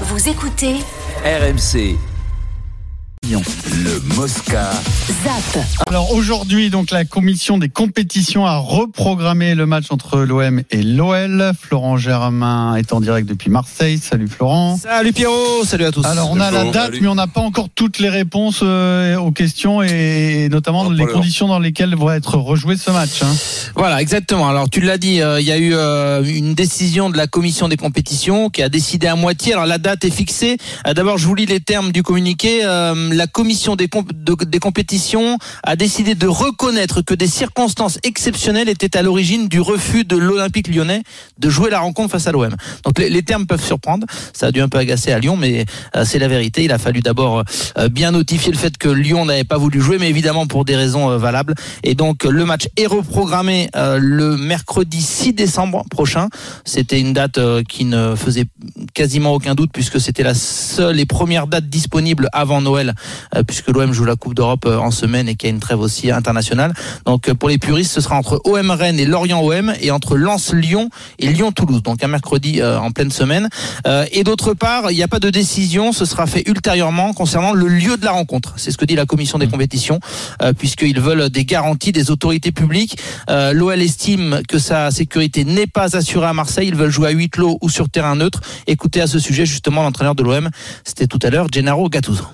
Vous écoutez RMC. Le Mosca. ZAP. Alors aujourd'hui, donc la commission des compétitions a reprogrammé le match entre l'OM et l'OL. Florent Germain est en direct depuis Marseille. Salut Florent. Salut Pierrot, salut à tous. Alors on a la date, mais on n'a pas encore toutes les réponses euh, aux questions et notamment les conditions dans lesquelles va être rejoué ce match. hein. Voilà, exactement. Alors tu l'as dit, euh, il y a eu euh, une décision de la commission des compétitions qui a décidé à moitié. Alors la date est fixée. D'abord, je vous lis les termes du communiqué. Euh, la commission des, comp- de- des compétitions a décidé de reconnaître que des circonstances exceptionnelles étaient à l'origine du refus de l'Olympique lyonnais de jouer la rencontre face à l'OM. Donc les, termes peuvent surprendre. Ça a dû un peu agacer à Lyon, mais euh, c'est la vérité. Il a fallu d'abord euh, bien notifier le fait que Lyon n'avait pas voulu jouer, mais évidemment pour des raisons euh, valables. Et donc le match est reprogrammé euh, le mercredi 6 décembre prochain. C'était une date euh, qui ne faisait quasiment aucun doute puisque c'était la seule et première date disponible avant Noël, euh, puisque l'OM joue la Coupe d'Europe euh, en semaine et qu'il y a une trêve aussi internationale. Donc euh, pour les puristes, ce sera entre OM Rennes et Lorient OM et entre Lens Lyon et Lyon Toulouse. Donc un mercredi euh, en pleine semaine. Euh, et d'autre part, il n'y a pas de décision, ce sera fait ultérieurement concernant le lieu de la rencontre. C'est ce que dit la commission des compétitions, euh, puisqu'ils veulent des garanties des autorités publiques. Euh, L'OL estime que sa sécurité n'est pas assurée à Marseille. Ils veulent jouer à huis clos ou sur terrain neutre. Écoutez à ce sujet justement l'entraîneur de l'OM, c'était tout à l'heure, Gennaro Gattuso.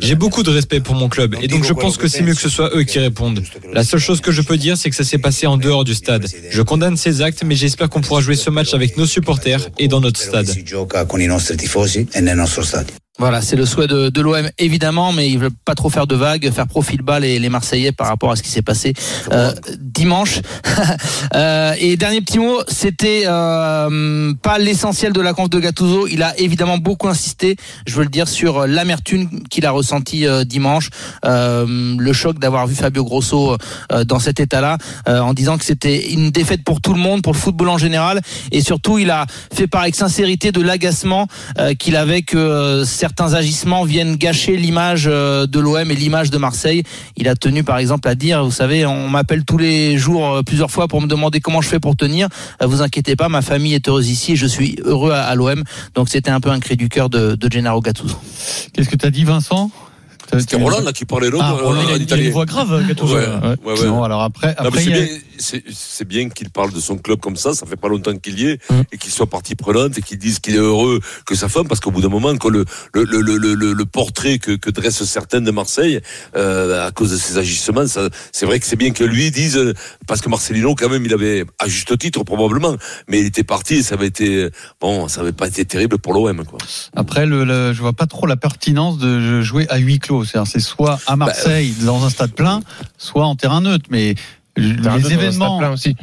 J'ai beaucoup de respect pour mon club et donc je pense que c'est mieux que ce soit eux qui répondent. La seule chose que je peux dire, c'est que ça s'est passé en dehors du stade. Je condamne ces actes, mais j'espère qu'on pourra jouer ce match avec nos supporters et dans notre stade. Voilà, c'est le souhait de, de l'OM évidemment, mais ils veulent pas trop faire de vagues, faire profil bas les, les Marseillais par rapport à ce qui s'est passé euh, dimanche. Euh, et dernier petit mot, c'était euh, pas l'essentiel de la conf de Gattuso. Il a évidemment beaucoup insisté, je veux le dire, sur l'amertume qu'il a ressenti euh, dimanche, le choc d'avoir vu Fabio Grosso dans cet état-là, en disant que c'était une défaite pour tout le monde, pour le football en général, et surtout il a fait part avec sincérité de l'agacement qu'il avait que euh, certains agissements viennent gâcher l'image euh, de l'OM et l'image de Marseille. Il a tenu par exemple à dire, vous savez, on m'appelle tous les jours euh, plusieurs fois pour me demander comment je fais pour tenir. Euh, Vous inquiétez pas, ma famille est heureuse ici et je suis heureux à, l'OM. Donc c'était un peu un cri du cœur de, de Gennaro Gattuso. Qu'est-ce que tu as dit Vincent? C'était Roland là qui parlait l'homme Ah, Roland, il a- il a en une voix grave, Gattuso. Ouais, ouais, ouais. Non, alors après, c'est- bien qu'il parle de son club comme ça, ça fait pas longtemps qu'il y est, Mm. et qu'il soit partie prenante, et qu'il dise qu'il est heureux que sa femme, parce qu'au bout d'un moment, quand le, le, le, le, le, le portrait que, que dressent certains de Marseille, euh, à cause de ses agissements, c'est vrai que c'est bien que lui dise, parce que Marcelino, quand même, il avait, à juste titre, probablement, mais il était parti, et ça avait été, bon, ça avait pas été terrible pour l'OM. Après, le, le- je vois pas trop la pertinence de jouer à huis clos. C'est soit Bah, à Marseille dans un stade plein, soit en terrain neutre. Mais les événements, aussi.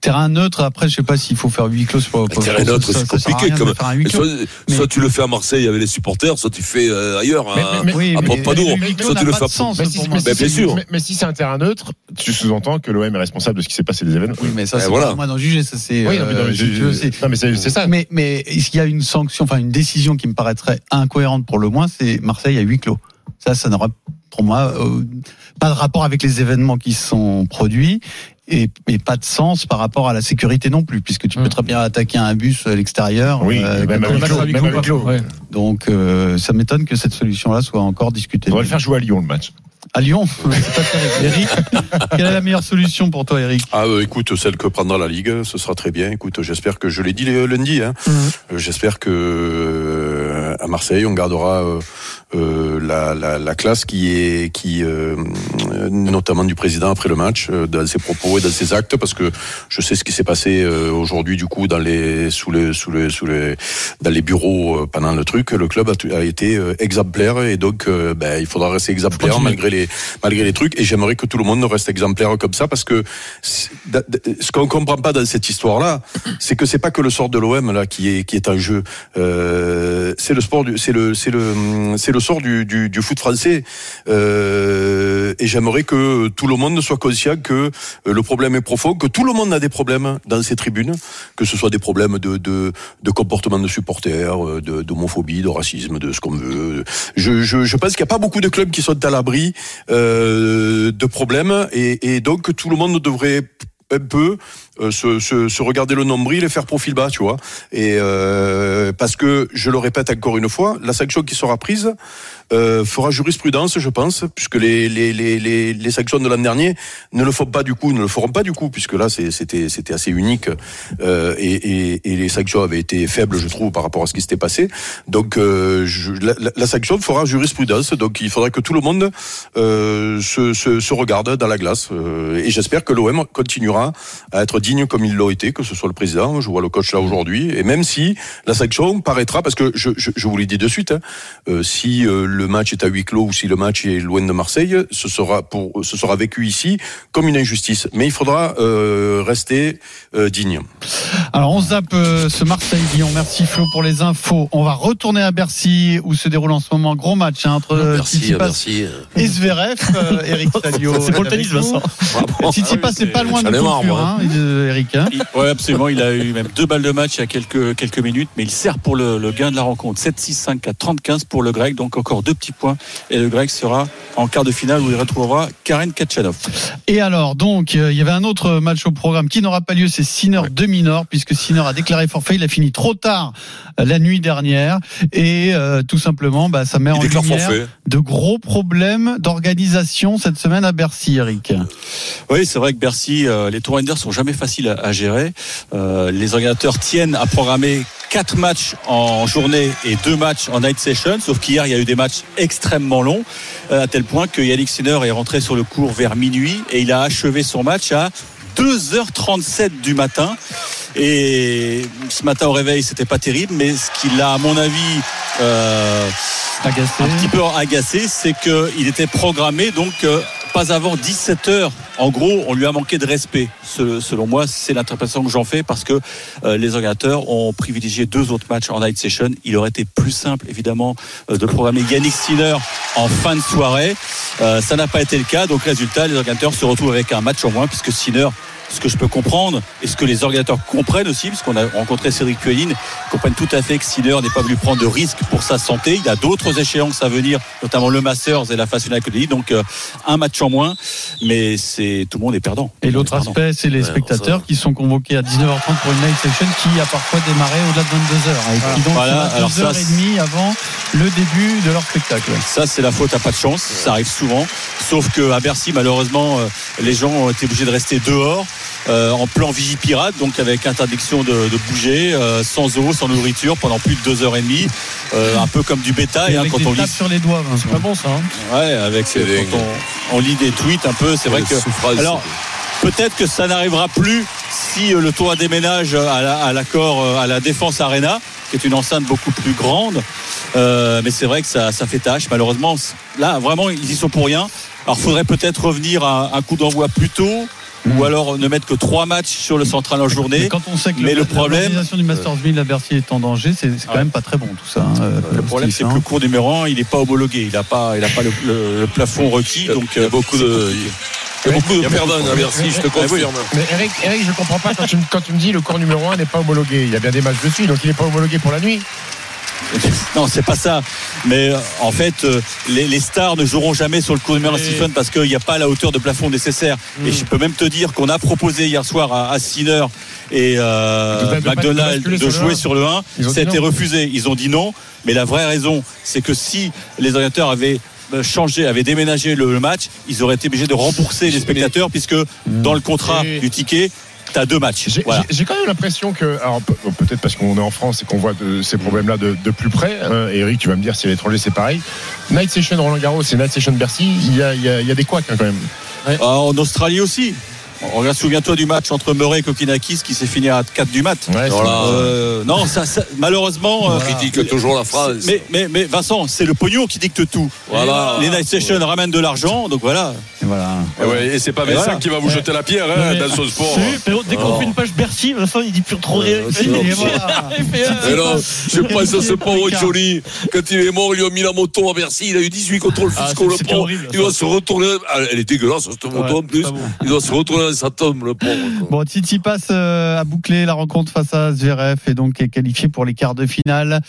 terrain neutre. Après, je sais pas s'il faut faire huis clos. Pour, pour- terrain neutre, c'est compliqué, rien de comme- faire un huis clos. Soit, Mais- soit tu le fais à Marseille avec les supporters, soit tu fais euh, ailleurs, Mais- à, mais- Oui, à mais- Pompadour. mais Soit n'a tu le pas fais à Mais mais Ben, bien c'est- sûr. mais- mais si c'est un terrain neutre, tu sous-entends que l'OM est responsable de ce qui s'est passé des événements. Oui, mais ça, Eh, c'est pas moi d'en juger. Ça, c'est. Oui, non, mais non, euh, mais mais c'est ça. Mais, mais est-ce qu'il y a une sanction, enfin une décision qui me paraîtrait incohérente pour le moins, c'est Marseille à huis clos. Ça, ça n'aura pour moi euh, pas de rapport avec les événements qui sont produits et, et pas de sens par rapport à la sécurité non plus, puisque tu peux Hum. très bien attaquer un bus à l'extérieur. Oui, euh, même clos, même clos. Donc euh, ça m'étonne que cette solution-là soit encore discutée. On va le faire jouer à Lyon le match. À Lyon, c'est pas terrible. Eric, quelle est la meilleure solution pour toi, Eric? Ah, euh, écoute, celle que prendra la Ligue, ce sera très bien. Écoute, j'espère que je l'ai dit le- lundi. Hein. Euh, J'espère que à Marseille, on gardera euh, euh, la, la, la classe qui est, qui, euh, notamment du président après le match, euh, dans ses propos et dans ses actes, parce que je sais ce qui s'est passé euh, aujourd'hui, du coup, dans les, sous les, sous les, sous les, dans les bureaux euh, pendant le truc. Le club a, a été euh, exemplaire et donc, ben, il faudra rester exemplaire Continue. malgré les, malgré les trucs. Et j'aimerais que tout le monde reste exemplaire comme ça, parce que ce qu'on comprend pas dans cette histoire-là, c'est que c'est pas que le sort de l'OM là qui est qui est en jeu. Euh, c'est le c'est le c'est le c'est le sort du, du, foot français. Euh, et j'aimerais que tout le monde soit conscient que euh, le problème est profond, que tout le monde a des problèmes dans ces tribunes, que ce soit des problèmes de de, de comportement de supporters, euh, d'homophobie, de racisme, de ce qu'on veut. Je, je, pense qu'il n'y a pas beaucoup de clubs qui sont à l'abri euh, de problèmes et, et donc tout le monde devrait un peu se, se, regarder le nombril et faire profil bas, tu vois. Et euh, parce que je le répète encore une fois, la sanction qui sera prise euh, fera jurisprudence, je pense, puisque les, les, les, les, sanctions de l'an dernier ne le font pas du coup, ne le feront pas du coup, puisque là c'était c'était assez unique euh, et, et, les sanctions avaient été faibles, je trouve, par rapport à ce qui s'était passé. Donc euh, la, sanction fera jurisprudence, donc il faudrait que tout le monde euh, se, se, se, regarde dans la glace. Euh, et j'espère que l'OM continuera à être digne comme il l'a été, que ce soit le président, je vois le coach là aujourd'hui, et même si la sanction paraîtra, parce que je, je, je vous l'ai dit de suite, hein, euh, si le match est à huis clos ou si le match est loin de Marseille, ce sera pour ce sera vécu ici comme une injustice. Mais il faudra euh, rester euh, digne. Alors on zappe euh, ce Marseille-Lyon. Merci Flo pour les infos. On va retourner à Bercy où se déroule en ce moment un gros match hein, entre Merci, merci. et Zverev. Eric Salio. C'est pour le tennis, Vincent. Tsitsipas c'est pas loin de hein, Eric. Hein. Oui, absolument. Il a eu même deux balles de match il y a quelques quelques minutes, mais il sert pour le, le gain de la rencontre. 7-6-5 à 30-15 pour le grec, donc encore deux petits points et le grec sera en quart de finale où il retrouvera Karen Kachanov. Et alors, donc, euh, il y avait un autre match au programme qui n'aura pas lieu, c'est Sinner ouais. demi-nord, puisque Sinner a déclaré forfait. Il a fini trop tard euh, la nuit dernière et euh, tout simplement, bah, ça met il en lumière forfait. de gros problèmes d'organisation cette semaine à Bercy, Eric. Oui, c'est vrai que Bercy, euh, les Rangers sont jamais faciles à, à gérer. Euh, les organisateurs tiennent à programmer quatre matchs en journée et deux matchs en night session. Sauf qu'hier, il y a eu des matchs extrêmement longs, euh, à tel point que Yannick Sinner est rentré sur le court vers minuit et il a achevé son match à 2h37 du matin. Et ce matin au réveil, c'était pas terrible, mais ce qui l'a, à mon avis, euh, agacé. un petit peu agacé, c'est qu'il était programmé donc euh, pas avant 17 heures. En gros, on lui a manqué de respect. Selon moi, c'est l'interprétation que j'en fais parce que euh, les organisateurs ont privilégié deux autres matchs en night session. Il aurait été plus simple, évidemment, euh, de programmer Yannick Sinner en fin de soirée. Euh, ça n'a pas été le cas. Donc, résultat, les organisateurs se retrouvent avec un match en moins puisque Sinner ce que je peux comprendre et ce que les organisateurs comprennent aussi, puisqu'on a rencontré Cédric Pueline, comprennent tout à fait que Sinner n'est pas voulu prendre de risques pour sa santé. Il y a d'autres échéances à venir, notamment le Masters et la Phase Finale Donc euh, un match en moins, mais c'est tout le monde est perdant. Et l'autre aspect, c'est les ouais, spectateurs qui sont convoqués à 19h30 pour une night session qui a parfois démarré au-delà de 22h. Et qui donc voilà. Alors ça, et demie avant le début de leur spectacle. Ça, c'est la faute à pas de chance. Ça arrive souvent. Sauf qu'à Bercy, malheureusement, les gens ont été obligés de rester dehors. Euh, en plan vigipirate, donc avec interdiction de, de bouger, euh, sans eau, sans nourriture pendant plus de deux heures et demie, euh, un peu comme du bétail hein, quand on lit sur les doigts. C'est pas bon ça. Hein ouais, avec quand on, on, lit des tweets un peu, c'est vrai que. Alors peut-être que ça n'arrivera plus si le tour déménage à l'accord à, à, la Défense Arena, qui est une enceinte beaucoup plus grande. mais c'est vrai que ça, ça fait tâche. Malheureusement, là vraiment ils y sont pour rien. Alors faudrait peut-être revenir à un coup d'envoi plus tôt ou alors ne mettre que trois matchs sur le central en journée. Mais quand on sait que mais le, le problème, l'organisation du Masters 1000 à Bercy est en danger, c'est quand ouais. même pas très bon tout ça. Hein, le problème, c'est que le cours numéro 1, il n'est pas homologué, il n'a pas, il a pas le, le, le, plafond requis, donc il y a beaucoup de. Il y a beaucoup de perdants à Bercy, je te confirme. Mais Eric, Eric je comprends pas quand tu, quand tu me dis le cours numéro 1 n'est pas homologué. Il y a bien des matchs dessus, donc il n'est pas homologué pour la nuit. Non, c'est pas ça. Mais en fait, les, les, stars ne joueront jamais sur le cours numéro 1 Stephen parce qu'il n'y a pas la hauteur de plafond nécessaire. Mmh. Et je peux même te dire qu'on a proposé hier soir à, à Sinner et euh, McDonald de, de jouer sur le 1. Ça a été refusé. Ils ont dit non. Mais la vraie raison, c'est que si les orienteurs avaient changé, avaient déménagé le, match, ils auraient été obligés de rembourser les spectateurs puisque dans le contrat du ticket, T'as deux matchs. J'ai voilà. quand même l'impression que, alors peut-être parce qu'on est en France et qu'on voit de, ces problèmes-là de, de, plus près. Hein, Eric, tu vas me dire si à l'étranger c'est pareil. Night Session Roland Garros et Night Session Bercy, il y a, il y a, il y a des couacs hein, quand même. Ouais. Ah, en Australie aussi. Regarde, souviens-toi du match entre Murray et Kokinakis qui s'est fini à 4 du mat. Ouais, voilà. euh, non, ça, ça malheureusement. On critique euh, toujours la phrase. Mais, mais, mais Vincent, c'est le pognon qui dicte tout. Voilà. Les night sessions ouais. ramènent de l'argent, donc voilà. Et voilà. Et, ouais, et c'est pas voilà. qui va vous jeter la pierre hein, dans son sport. Dès qu'on fait une page Bercy, Vincent il dit plus trop rien. Mais non, je pense à ce pauvre Johnny. Quand il est mort, ils lui ont mis la moto à Bercy. Il a eu 18 contrôles fiscaux, le pauvre. Il doit se retourner. Elle est dégueulasse, cette moto en plus. Il doit se retourner dans sa tombe, le pauvre. Bon, Titi passe à boucler la rencontre face à Zverev et donc est qualifié pour les quarts de finale.